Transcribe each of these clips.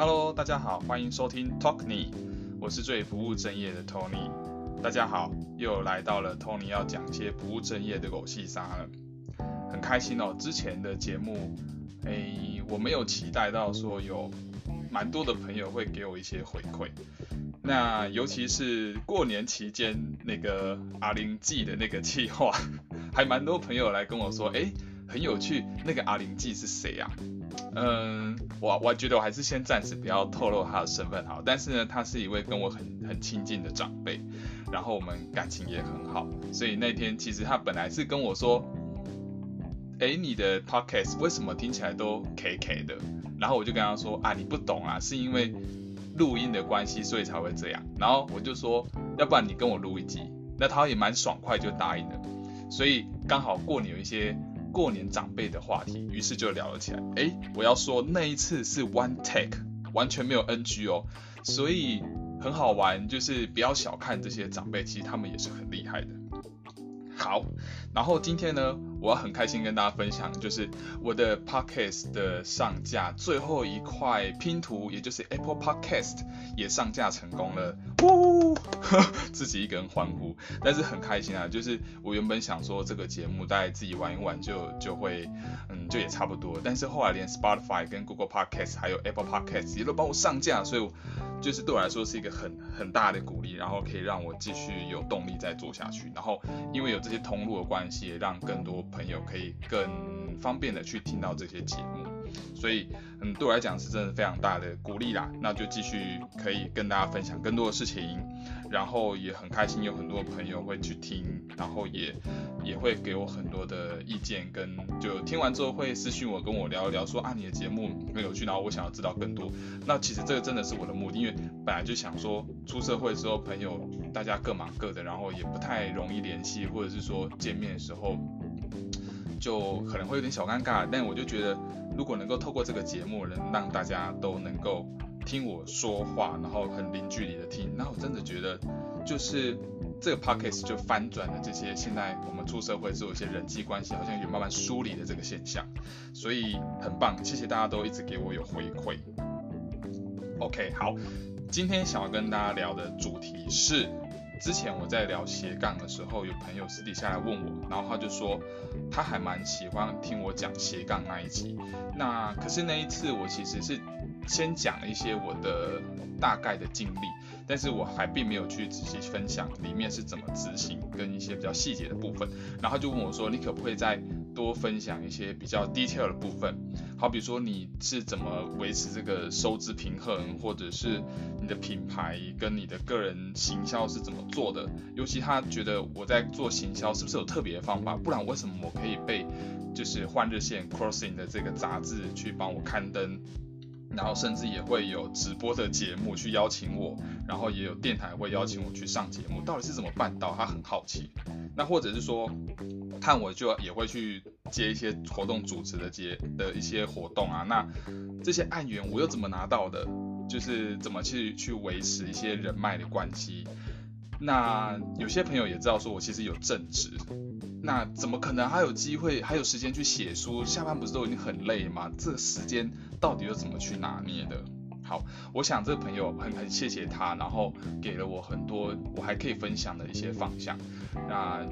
Hello，大家好，欢迎收听 Talk Me，我是最不务正业的 Tony。大家好，又来到了 Tony 要讲些不务正业的狗戏沙了，很开心哦。之前的节目，诶，我没有期待到说有蛮多的朋友会给我一些回馈。那尤其是过年期间那个阿玲记的那个计划，还蛮多朋友来跟我说，诶，很有趣，那个阿玲记是谁呀？嗯，我我觉得我还是先暂时不要透露他的身份好，但是呢，他是一位跟我很很亲近的长辈，然后我们感情也很好，所以那天其实他本来是跟我说，哎，你的 podcast 为什么听起来都 K K 的？然后我就跟他说啊，你不懂啊，是因为录音的关系，所以才会这样。然后我就说，要不然你跟我录一集，那他也蛮爽快就答应了，所以刚好过年有一些。过年长辈的话题，于是就聊了起来。哎，我要说那一次是 one take，完全没有 NG 哦，所以很好玩，就是不要小看这些长辈，其实他们也是很厉害的。好，然后今天呢，我要很开心跟大家分享，就是我的 podcast 的上架最后一块拼图，也就是 Apple Podcast 也上架成功了，呜，自己一个人欢呼，但是很开心啊，就是我原本想说这个节目大概自己玩一玩就就会，嗯，就也差不多，但是后来连 Spotify 跟 Google Podcast 还有 Apple Podcast 也都帮我上架，所以就是对我来说是一个很很大的鼓励，然后可以让我继续有动力再做下去，然后因为有这些通路的关系，让更多朋友可以更方便的去听到这些节目，所以嗯，对我来讲是真的非常大的鼓励啦。那就继续可以跟大家分享更多的事情，然后也很开心有很多朋友会去听，然后也也会给我很多的意见，跟就听完之后会私信我跟我聊一聊，说啊你的节目很有趣，然后我想要知道更多。那其实这个真的是我的目的，因为本来就想说出社会之后朋友大家各忙各的，然后也不太容易联系，或者是说。见面的时候就可能会有点小尴尬，但我就觉得如果能够透过这个节目，能让大家都能够听我说话，然后很零距离的听，那我真的觉得就是这个 podcast 就翻转了这些现在我们出社会之后一些人际关系好像有慢慢梳理的这个现象，所以很棒，谢谢大家都一直给我有回馈。OK，好，今天想要跟大家聊的主题是。之前我在聊斜杠的时候，有朋友私底下来问我，然后他就说他还蛮喜欢听我讲斜杠那一集。那可是那一次我其实是先讲了一些我的大概的经历，但是我还并没有去仔细分享里面是怎么执行跟一些比较细节的部分。然后就问我说，你可不可以再多分享一些比较 detail 的部分？好比说你是怎么维持这个收支平衡，或者是你的品牌跟你的个人行销是怎么做的？尤其他觉得我在做行销是不是有特别的方法？不然为什么我可以被就是换日线 Crossing 的这个杂志去帮我刊登？然后甚至也会有直播的节目去邀请我，然后也有电台会邀请我去上节目，到底是怎么办到？他很好奇。那或者是说，看我就也会去接一些活动主持的接的一些活动啊，那这些案源我又怎么拿到的？就是怎么去去维持一些人脉的关系？那有些朋友也知道说我其实有正职。那怎么可能还有机会，还有时间去写书？下班不是都已经很累吗？这个时间到底又怎么去拿捏的？好，我想这个朋友很很谢谢他，然后给了我很多我还可以分享的一些方向。那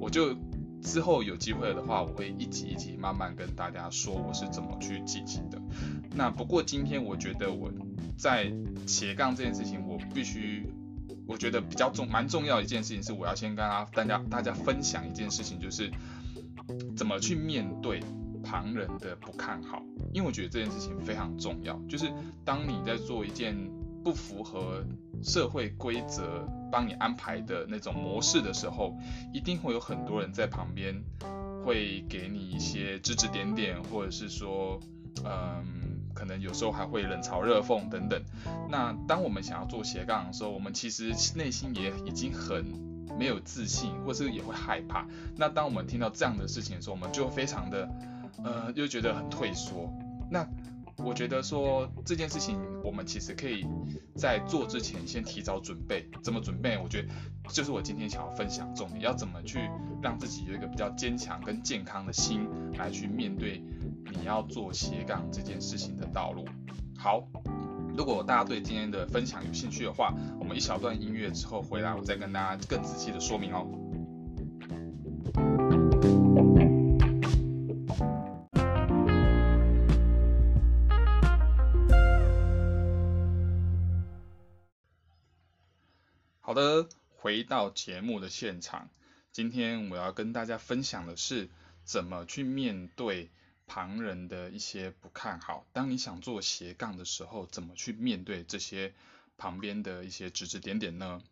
我就之后有机会的话，我会一集一集慢慢跟大家说我是怎么去进行的。那不过今天我觉得我在斜杠这件事情，我必须。我觉得比较重、蛮重要一件事情是，我要先跟大家、大家分享一件事情，就是怎么去面对旁人的不看好。因为我觉得这件事情非常重要，就是当你在做一件不符合社会规则帮你安排的那种模式的时候，一定会有很多人在旁边会给你一些指指点点，或者是说，嗯。可能有时候还会冷嘲热讽等等。那当我们想要做斜杠的时候，我们其实内心也已经很没有自信，或是也会害怕。那当我们听到这样的事情的时候，我们就非常的呃，又觉得很退缩。那我觉得说这件事情，我们其实可以在做之前先提早准备。怎么准备？我觉得就是我今天想要分享重点，要怎么去让自己有一个比较坚强跟健康的心来去面对。你要做斜杠这件事情的道路，好，如果大家对今天的分享有兴趣的话，我们一小段音乐之后回来，我再跟大家更仔细的说明哦。好的，回到节目的现场，今天我要跟大家分享的是怎么去面对。旁人的一些不看好，当你想做斜杠的时候，怎么去面对这些旁边的一些指指点点呢？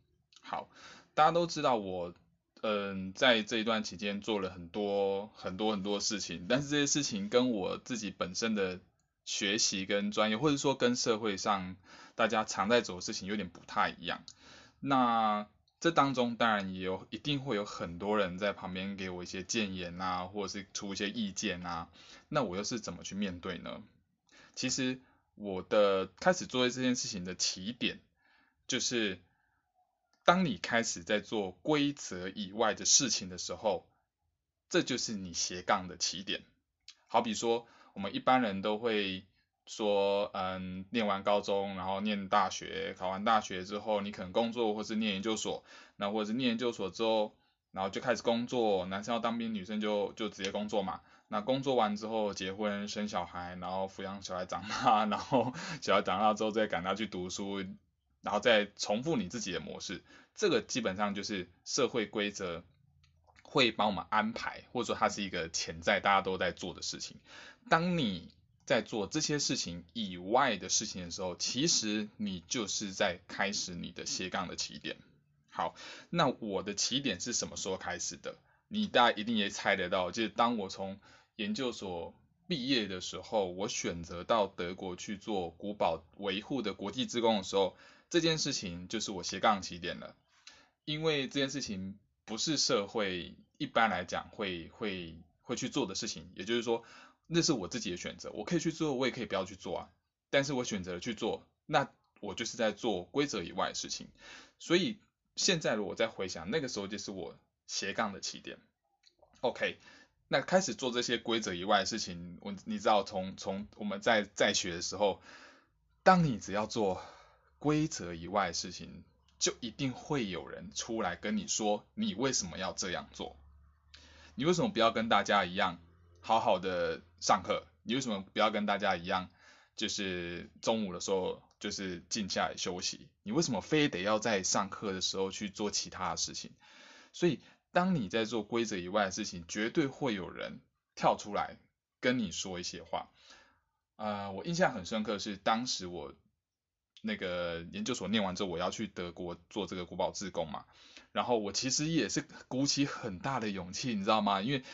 好，大家都知道我，嗯，在这一段期间做了很多很多很多事情，但是这些事情跟我自己本身的学习跟专业，或者说跟社会上大家常在做的事情有点不太一样。那这当中当然也有一定会有很多人在旁边给我一些建言啊，或者是出一些意见啊，那我又是怎么去面对呢？其实我的开始做这件事情的起点，就是当你开始在做规则以外的事情的时候，这就是你斜杠的起点。好比说，我们一般人都会。说，嗯，念完高中，然后念大学，考完大学之后，你可能工作，或是念研究所，那或者是念研究所之后，然后就开始工作，男生要当兵，女生就就直接工作嘛。那工作完之后，结婚生小孩，然后抚养小孩长大，然后小孩长大之后再赶他去读书，然后再重复你自己的模式。这个基本上就是社会规则会帮我们安排，或者说它是一个潜在大家都在做的事情。当你在做这些事情以外的事情的时候，其实你就是在开始你的斜杠的起点。好，那我的起点是什么时候开始的？你大家一定也猜得到，就是当我从研究所毕业的时候，我选择到德国去做古堡维护的国际职工的时候，这件事情就是我斜杠起点了。因为这件事情不是社会一般来讲会会会去做的事情，也就是说。那是我自己的选择，我可以去做，我也可以不要去做啊。但是我选择了去做，那我就是在做规则以外的事情。所以现在如果再回想，那个时候就是我斜杠的起点。OK，那开始做这些规则以外的事情，我你知道，从从我们在在学的时候，当你只要做规则以外的事情，就一定会有人出来跟你说，你为什么要这样做？你为什么不要跟大家一样？好好的上课，你为什么不要跟大家一样，就是中午的时候就是静下来休息？你为什么非得要在上课的时候去做其他的事情？所以，当你在做规则以外的事情，绝对会有人跳出来跟你说一些话。啊，我印象很深刻是当时我那个研究所念完之后，我要去德国做这个古堡志工嘛，然后我其实也是鼓起很大的勇气，你知道吗？因为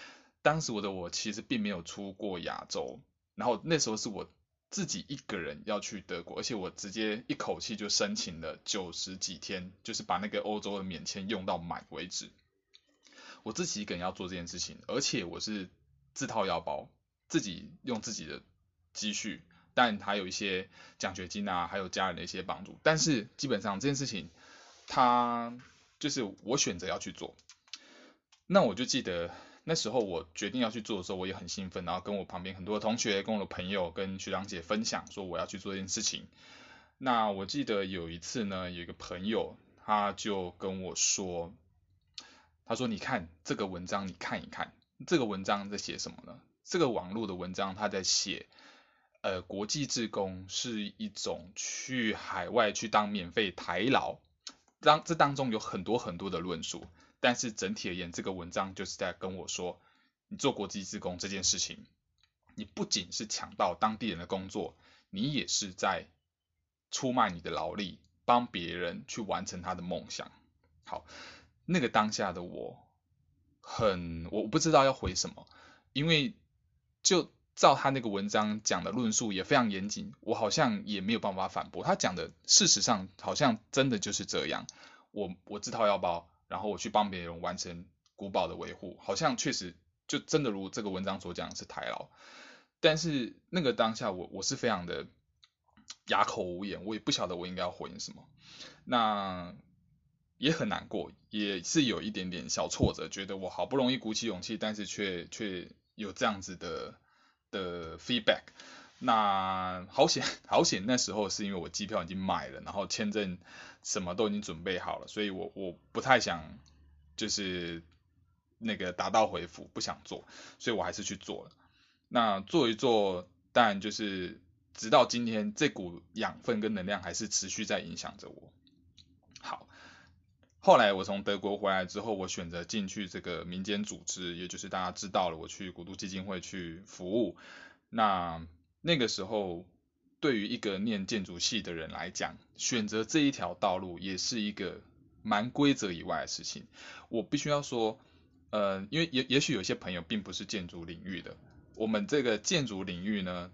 当时我的我其实并没有出过亚洲，然后那时候是我自己一个人要去德国，而且我直接一口气就申请了九十几天，就是把那个欧洲的免签用到满为止。我自己一个人要做这件事情，而且我是自掏腰包，自己用自己的积蓄，但还有一些奖学金啊，还有家人的一些帮助。但是基本上这件事情，他就是我选择要去做，那我就记得。那时候我决定要去做的时候，我也很兴奋，然后跟我旁边很多同学、跟我的朋友、跟学长姐分享说我要去做这件事情。那我记得有一次呢，有一个朋友他就跟我说，他说：“你看这个文章，你看一看，这个文章在写什么呢？这个网络的文章他在写，呃，国际志工是一种去海外去当免费台劳，当这当中有很多很多的论述。”但是整体而言，这个文章就是在跟我说，你做国际自工这件事情，你不仅是抢到当地人的工作，你也是在出卖你的劳力，帮别人去完成他的梦想。好，那个当下的我，很我不知道要回什么，因为就照他那个文章讲的论述也非常严谨，我好像也没有办法反驳他讲的，事实上好像真的就是这样，我我自掏腰包。然后我去帮别人完成古堡的维护，好像确实就真的如这个文章所讲是台劳，但是那个当下我我是非常的哑口无言，我也不晓得我应该要回应什么，那也很难过，也是有一点点小挫折，觉得我好不容易鼓起勇气，但是却却有这样子的的 feedback，那好险 好险，那时候是因为我机票已经买了，然后签证什么都已经准备好了，所以我我不太想就是那个打道回府，不想做，所以我还是去做了。那做一做，但就是直到今天，这股养分跟能量还是持续在影响着我。好，后来我从德国回来之后，我选择进去这个民间组织，也就是大家知道了，我去古都基金会去服务。那那个时候，对于一个念建筑系的人来讲，选择这一条道路也是一个蛮规则以外的事情。我必须要说，呃，因为也也许有些朋友并不是建筑领域的。我们这个建筑领域呢，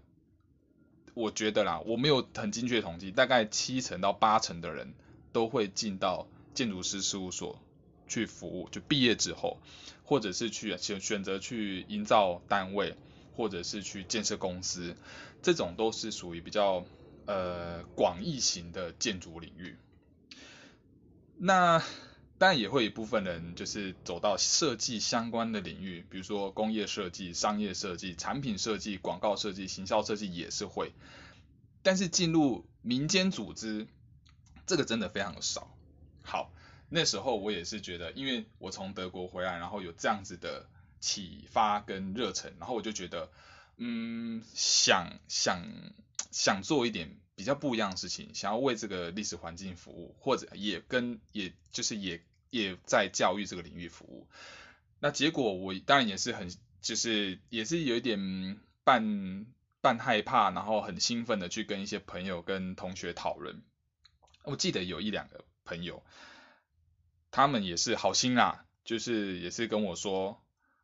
我觉得啦，我没有很精确统计，大概七成到八成的人都会进到建筑师事务所去服务，就毕业之后，或者是去选选择去营造单位，或者是去建设公司，这种都是属于比较呃广义型的建筑领域。那当然也会一部分人就是走到设计相关的领域，比如说工业设计、商业设计、产品设计、广告设计、行销设计也是会。但是进入民间组织，这个真的非常的少。好，那时候我也是觉得，因为我从德国回来，然后有这样子的启发跟热忱，然后我就觉得，嗯，想想想做一点比较不一样的事情，想要为这个历史环境服务，或者也跟也就是也。也在教育这个领域服务，那结果我当然也是很，就是也是有一点半半害怕，然后很兴奋的去跟一些朋友跟同学讨论。我记得有一两个朋友，他们也是好心啦，就是也是跟我说，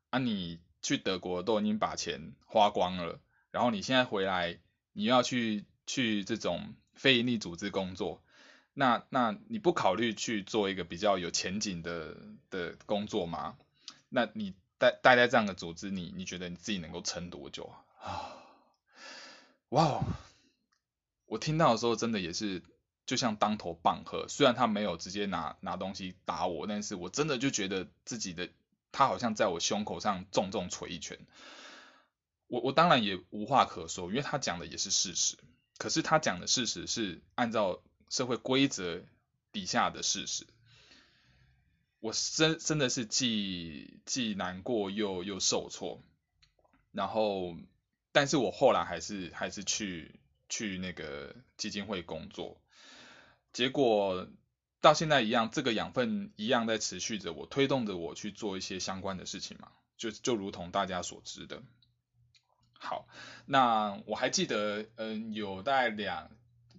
啊你去德国都已经把钱花光了，然后你现在回来，你要去去这种非营利组织工作。那那你不考虑去做一个比较有前景的的工作吗？那你待待在这样的组织，你你觉得你自己能够撑多久啊？哇哦，我听到的时候真的也是就像当头棒喝，虽然他没有直接拿拿东西打我，但是我真的就觉得自己的他好像在我胸口上重重捶一拳。我我当然也无话可说，因为他讲的也是事实，可是他讲的事实是按照。社会规则底下的事实，我真真的是既既难过又又受挫，然后，但是我后来还是还是去去那个基金会工作，结果到现在一样，这个养分一样在持续着，我推动着我去做一些相关的事情嘛，就就如同大家所知的。好，那我还记得，嗯，有大概两。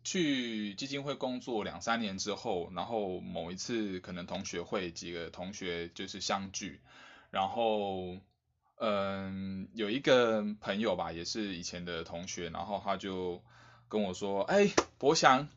去基金会工作两三年之后，然后某一次可能同学会几个同学就是相聚，然后嗯有一个朋友吧，也是以前的同学，然后他就跟我说，哎，博祥，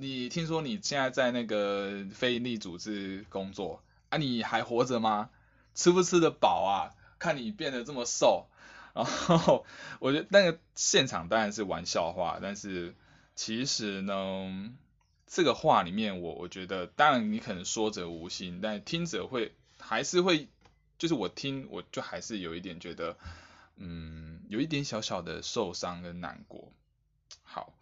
你听说你现在在那个非营利组织工作啊？你还活着吗？吃不吃得饱啊？看你变得这么瘦，然后我觉得那个现场当然是玩笑话，但是。其实呢，这个话里面，我我觉得，当然你可能说者无心，但听者会还是会，就是我听我就还是有一点觉得，嗯，有一点小小的受伤跟难过。好，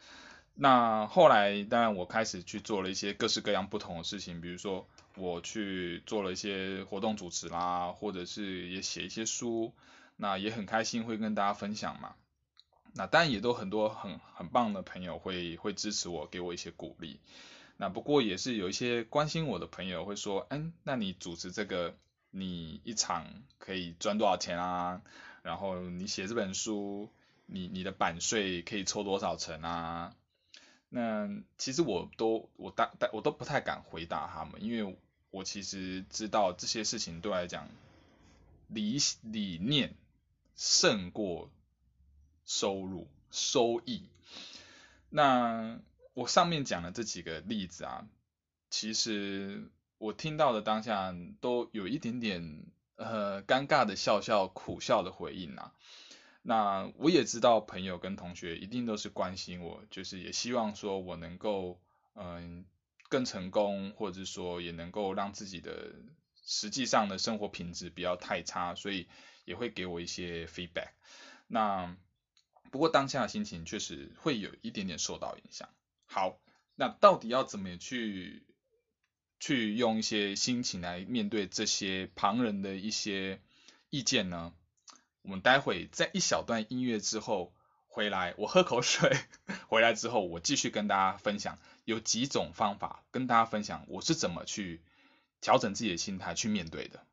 那后来当然我开始去做了一些各式各样不同的事情，比如说我去做了一些活动主持啦，或者是也写一些书，那也很开心会跟大家分享嘛。那当然也都很多很很棒的朋友会会支持我，给我一些鼓励。那不过也是有一些关心我的朋友会说，嗯，那你主持这个，你一场可以赚多少钱啊？然后你写这本书，你你的版税可以抽多少成啊？那其实我都我大大我都不太敢回答他们，因为我其实知道这些事情对我来讲，理理念胜过。收入收益，那我上面讲的这几个例子啊，其实我听到的当下都有一点点呃尴尬的笑笑苦笑的回应啊。那我也知道朋友跟同学一定都是关心我，就是也希望说我能够嗯更成功，或者说也能够让自己的实际上的生活品质不要太差，所以也会给我一些 feedback。那不过当下的心情确实会有一点点受到影响。好，那到底要怎么去去用一些心情来面对这些旁人的一些意见呢？我们待会在一小段音乐之后回来，我喝口水，回来之后我继续跟大家分享有几种方法，跟大家分享我是怎么去调整自己的心态去面对的。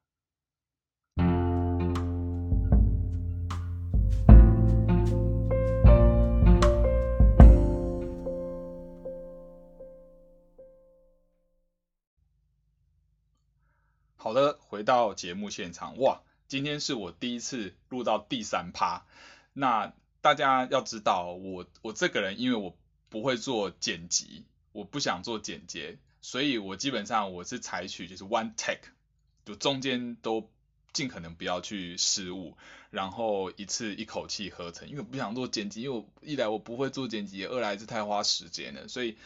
好的，回到节目现场，哇！今天是我第一次录到第三趴，那大家要知道，我我这个人因为我不会做剪辑，我不想做剪接，所以我基本上我是采取就是 one take，就中间都尽可能不要去失误，然后一次一口气合成，因为我不想做剪辑，因为我一来我不会做剪辑，二来是太花时间了，所以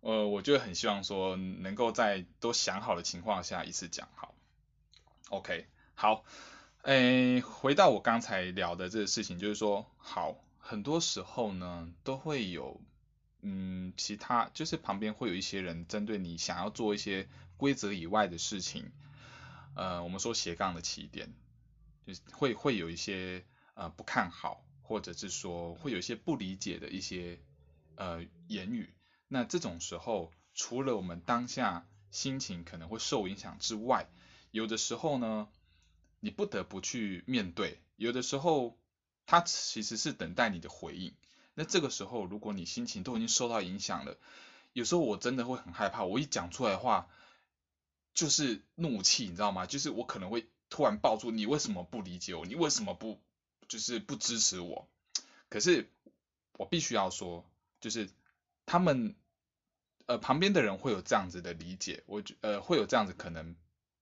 呃我就很希望说能够在都想好的情况下一次讲好，OK 好。诶，回到我刚才聊的这个事情，就是说，好，很多时候呢，都会有，嗯，其他，就是旁边会有一些人针对你想要做一些规则以外的事情，呃，我们说斜杠的起点，就是会会有一些呃不看好，或者是说会有一些不理解的一些呃言语，那这种时候，除了我们当下心情可能会受影响之外，有的时候呢。你不得不去面对，有的时候他其实是等待你的回应。那这个时候，如果你心情都已经受到影响了，有时候我真的会很害怕。我一讲出来的话，就是怒气，你知道吗？就是我可能会突然爆出你为什么不理解我？你为什么不就是不支持我？可是我必须要说，就是他们呃旁边的人会有这样子的理解，我呃会有这样子可能。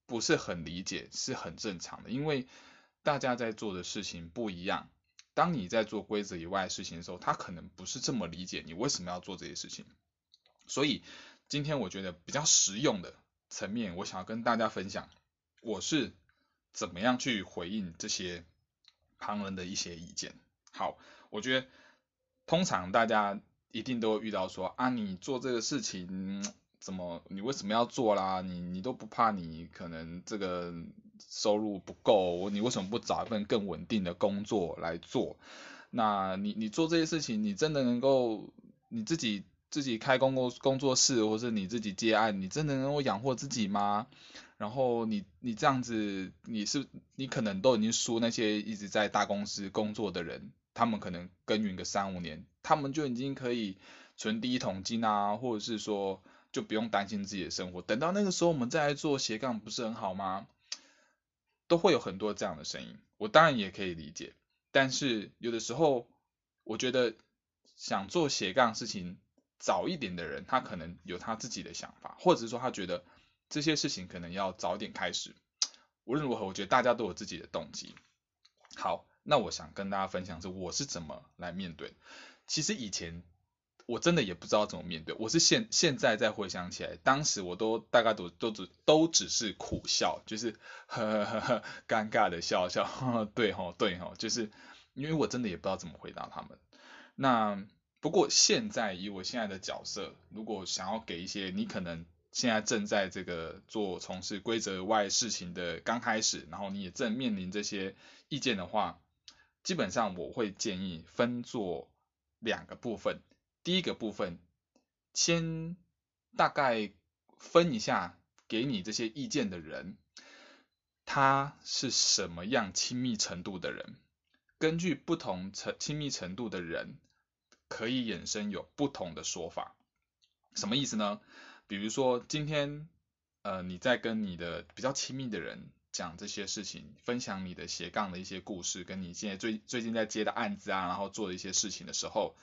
不是很理解是很正常的，因为大家在做的事情不一样。当你在做规则以外的事情的时候，他可能不是这么理解你为什么要做这些事情。所以今天我觉得比较实用的层面，我想要跟大家分享，我是怎么样去回应这些旁人的一些意见。好，我觉得通常大家一定都会遇到说啊，你做这个事情。怎么？你为什么要做啦？你你都不怕你可能这个收入不够？你为什么不找一份更稳定的工作来做？那你你做这些事情，你真的能够你自己自己开工工工作室，或者你自己接案，你真的能够养活自己吗？然后你你这样子，你是你可能都已经输那些一直在大公司工作的人，他们可能耕耘个三五年，他们就已经可以存第一桶金啊，或者是说。就不用担心自己的生活，等到那个时候我们再来做斜杠，不是很好吗？都会有很多这样的声音，我当然也可以理解。但是有的时候，我觉得想做斜杠事情早一点的人，他可能有他自己的想法，或者是说他觉得这些事情可能要早点开始。无论如何，我觉得大家都有自己的动机。好，那我想跟大家分享是我是怎么来面对。其实以前。我真的也不知道怎么面对，我是现现在再回想起来，当时我都大概都都只都只是苦笑，就是呵呵呵呵尴尬的笑笑，对吼对吼，就是因为我真的也不知道怎么回答他们。那不过现在以我现在的角色，如果想要给一些你可能现在正在这个做从事规则外事情的刚开始，然后你也正面临这些意见的话，基本上我会建议分做两个部分。第一个部分，先大概分一下给你这些意见的人，他是什么样亲密程度的人？根据不同程亲密程度的人，可以衍生有不同的说法。什么意思呢？比如说今天，呃，你在跟你的比较亲密的人讲这些事情，分享你的斜杠的一些故事，跟你现在最最近在接的案子啊，然后做的一些事情的时候。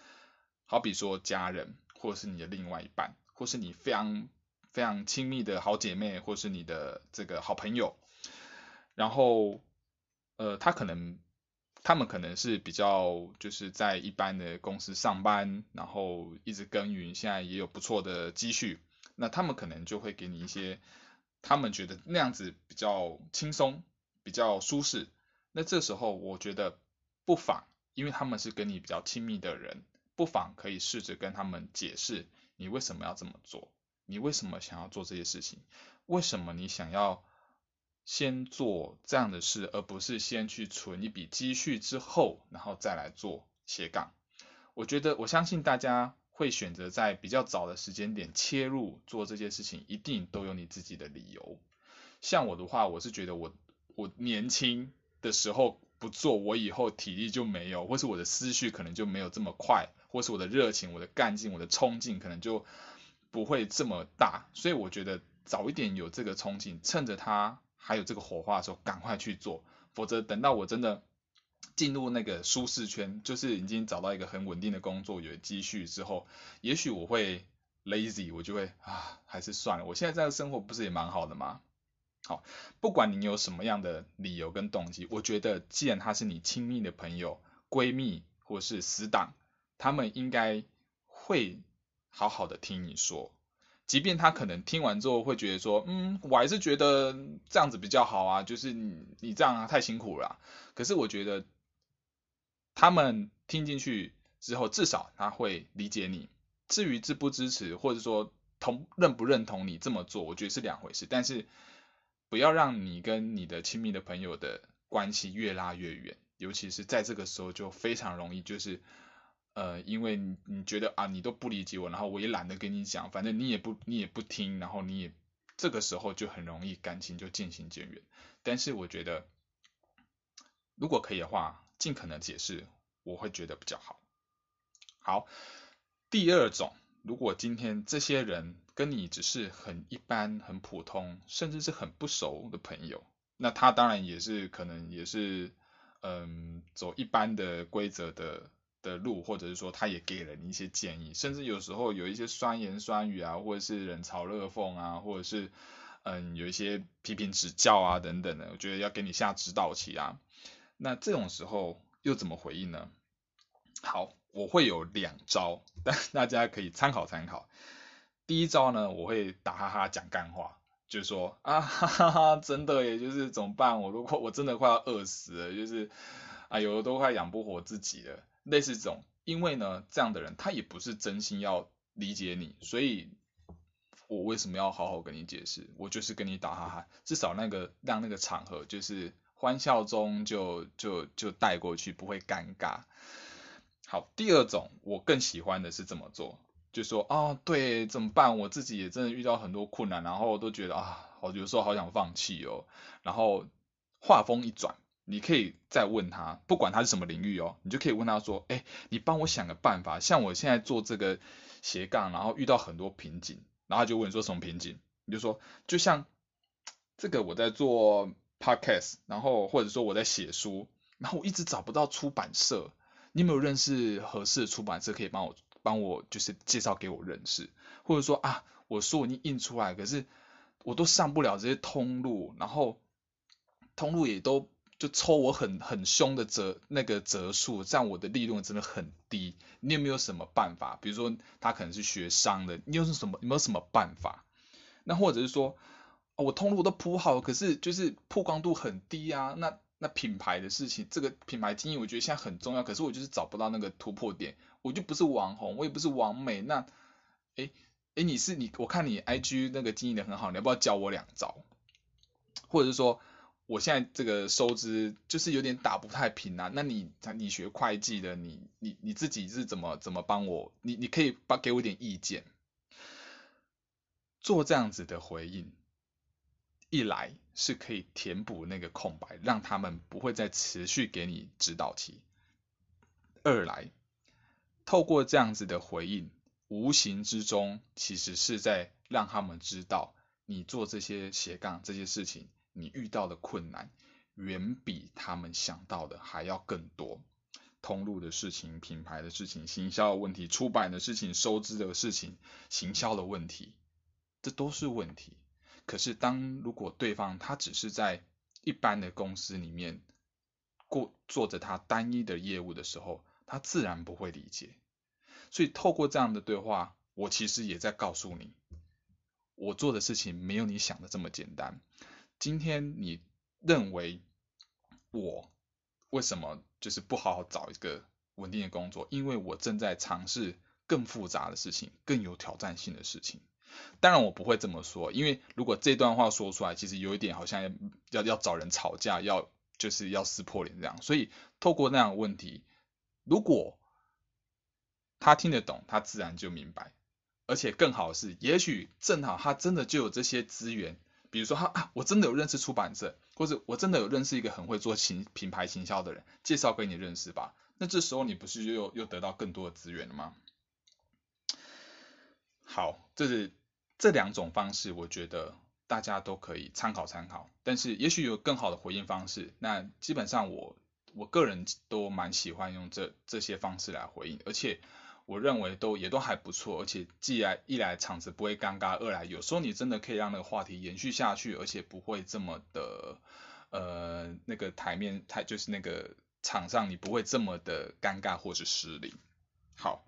好比说家人，或是你的另外一半，或是你非常非常亲密的好姐妹，或是你的这个好朋友，然后呃，他可能他们可能是比较就是在一般的公司上班，然后一直耕耘，现在也有不错的积蓄，那他们可能就会给你一些他们觉得那样子比较轻松、比较舒适。那这时候我觉得不妨因为他们是跟你比较亲密的人，不妨可以试着跟他们解释你为什么要这么做，你为什么想要做这些事情，为什么你想要先做这样的事，而不是先去存一笔积蓄之后，然后再来做斜杠。我觉得我相信大家会选择在比较早的时间点切入做这些事情，一定都有你自己的理由。像我的话，我是觉得我我年轻的时候不做，我以后体力就没有，或是我的思绪可能就没有这么快，或是我的热情、我的干劲、我的冲劲可能就不会这么大。所以我觉得早一点有这个冲劲，趁着它还有这个火花的时候，赶快去做，否则等到我真的。进入那个舒适圈，就是已经找到一个很稳定的工作，有积蓄之后，也许我会 lazy，我就会啊，还是算了。我现在这样生活不是也蛮好的吗？好，不管你有什么样的理由跟动机，我觉得既然他是你亲密的朋友、闺蜜或是死党，他们应该会好好的听你说，即便他可能听完之后会觉得说，嗯，我还是觉得这样子比较好啊，就是你你这样太辛苦了。可是我觉得。他们听进去之后，至少他会理解你。至于支不支持，或者说同认不认同你这么做，我觉得是两回事。但是不要让你跟你的亲密的朋友的关系越拉越远，尤其是在这个时候就非常容易，就是呃，因为你你觉得啊，你都不理解我，然后我也懒得跟你讲，反正你也不你也不听，然后你也这个时候就很容易感情就渐行渐远。但是我觉得如果可以的话。尽可能解释，我会觉得比较好。好，第二种，如果今天这些人跟你只是很一般、很普通，甚至是很不熟的朋友，那他当然也是可能也是，嗯，走一般的规则的的路，或者是说他也给了你一些建议，甚至有时候有一些酸言酸语啊，或者是冷嘲热讽啊，或者是嗯有一些批评指教啊等等的，我觉得要给你下指导棋啊。那这种时候又怎么回应呢？好，我会有两招，但大家可以参考参考。第一招呢，我会打哈哈讲干话，就是说啊哈哈哈，真的也就是怎么办？我如果我真的快要饿死了，就是啊有的都快养不活自己了，类似这种。因为呢，这样的人他也不是真心要理解你，所以我为什么要好好跟你解释？我就是跟你打哈哈，至少那个让那个场合就是。欢笑中就就就带过去，不会尴尬。好，第二种我更喜欢的是怎么做，就说啊，对，怎么办？我自己也真的遇到很多困难，然后都觉得啊，我有时候好想放弃哦。然后话锋一转，你可以再问他，不管他是什么领域哦，你就可以问他说，哎，你帮我想个办法。像我现在做这个斜杠，然后遇到很多瓶颈，然后就问说什么瓶颈？你就说，就像这个我在做。Podcast，然后或者说我在写书，然后我一直找不到出版社，你有没有认识合适的出版社可以帮我帮我就是介绍给我认识？或者说啊，我书已经印出来，可是我都上不了这些通路，然后通路也都就抽我很很凶的折那个折数，这样我的利润真的很低。你有没有什么办法？比如说他可能是学商的，你有什么有没有什么办法？那或者是说？我通路都铺好，可是就是曝光度很低啊。那那品牌的事情，这个品牌经营我觉得现在很重要，可是我就是找不到那个突破点。我就不是网红，我也不是网美。那，哎哎，你是你，我看你 IG 那个经营的很好，你要不要教我两招？或者是说，我现在这个收支就是有点打不太平啊。那你你学会计的，你你你自己是怎么怎么帮我？你你可以帮给我点意见，做这样子的回应。一来是可以填补那个空白，让他们不会再持续给你指导题；二来，透过这样子的回应，无形之中其实是在让他们知道，你做这些斜杠这些事情，你遇到的困难远比他们想到的还要更多。通路的事情、品牌的事情、行销的问题、出版的事情、收支的事情、行销的问题，这都是问题。可是，当如果对方他只是在一般的公司里面过做着他单一的业务的时候，他自然不会理解。所以，透过这样的对话，我其实也在告诉你，我做的事情没有你想的这么简单。今天你认为我为什么就是不好好找一个稳定的工作？因为我正在尝试更复杂的事情，更有挑战性的事情。当然我不会这么说，因为如果这段话说出来，其实有一点好像要要找人吵架，要就是要撕破脸这样。所以透过那样的问题，如果他听得懂，他自然就明白。而且更好是，也许正好他真的就有这些资源，比如说他啊，我真的有认识出版社，或者我真的有认识一个很会做行品牌行销的人，介绍给你认识吧。那这时候你不是又又得到更多的资源了吗？好，这是这两种方式，我觉得大家都可以参考参考。但是也许有更好的回应方式，那基本上我我个人都蛮喜欢用这这些方式来回应，而且。我认为都也都还不错，而且既然一来场子不会尴尬，二来有时候你真的可以让那个话题延续下去，而且不会这么的呃那个台面台就是那个场上你不会这么的尴尬或是失礼。好，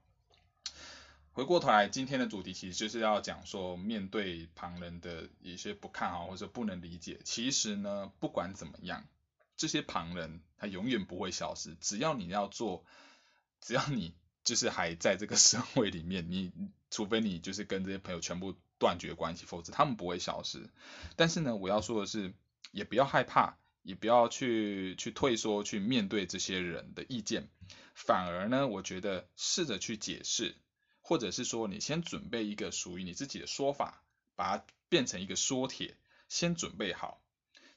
回过头来，今天的主题其实就是要讲说，面对旁人的一些不看好或者不能理解，其实呢不管怎么样，这些旁人他永远不会消失，只要你要做，只要你。就是还在这个社会 里面，你除非你就是跟这些朋友全部断绝关系，否则他们不会消失。但是呢，我要说的是，也不要害怕，也不要去去退缩，去面对这些人的意见。反而呢，我觉得试着去解释，或者是说你先准备一个属于你自己的说法，把它变成一个说帖，先准备好。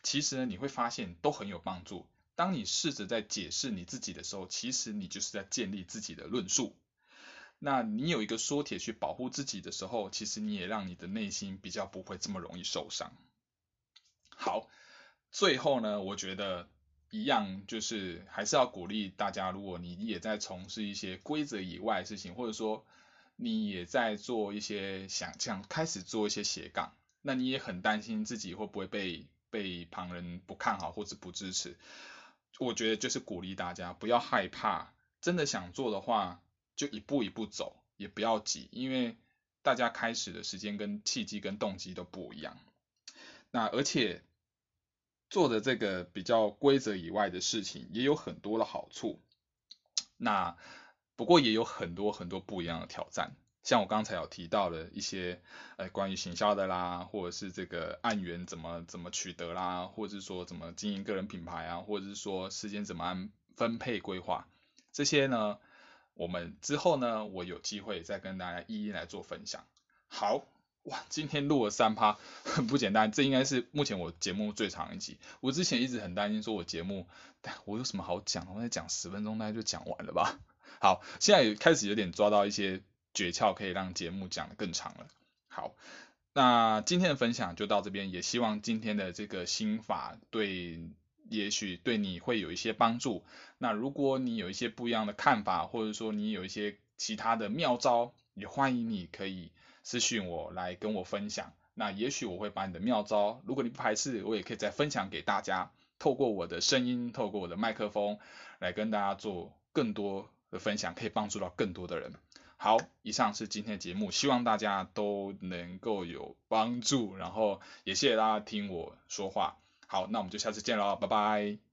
其实呢，你会发现都很有帮助。当你试着在解释你自己的时候，其实你就是在建立自己的论述。那你有一个说帖去保护自己的时候，其实你也让你的内心比较不会这么容易受伤。好，最后呢，我觉得一样就是还是要鼓励大家，如果你也在从事一些规则以外的事情，或者说你也在做一些想象，开始做一些斜杠，那你也很担心自己会不会被被旁人不看好或者不支持。我觉得就是鼓励大家不要害怕，真的想做的话，就一步一步走，也不要急，因为大家开始的时间跟契机跟动机都不一样。那而且做的这个比较规则以外的事情，也有很多的好处。那不过也有很多很多不一样的挑战。像我刚才有提到的一些，呃，关于行销的啦，或者是这个案源怎么怎么取得啦，或者是说怎么经营个人品牌啊，或者是说时间怎么安分配规划，这些呢，我们之后呢，我有机会再跟大家一一来做分享。好，哇，今天录了三趴，很 不简单，这应该是目前我节目最长一集。我之前一直很担心说我节目，我有什么好讲？我再讲十分钟大概就讲完了吧。好，现在开始有点抓到一些。诀窍可以让节目讲得更长了。好，那今天的分享就到这边，也希望今天的这个心法对，也许对你会有一些帮助。那如果你有一些不一样的看法，或者说你有一些其他的妙招，也欢迎你可以私信我来跟我分享。那也许我会把你的妙招，如果你不排斥，我也可以再分享给大家，透过我的声音，透过我的麦克风来跟大家做更多的分享，可以帮助到更多的人。好，以上是今天的节目，希望大家都能够有帮助，然后也谢谢大家听我说话。好，那我们就下次见喽，拜拜。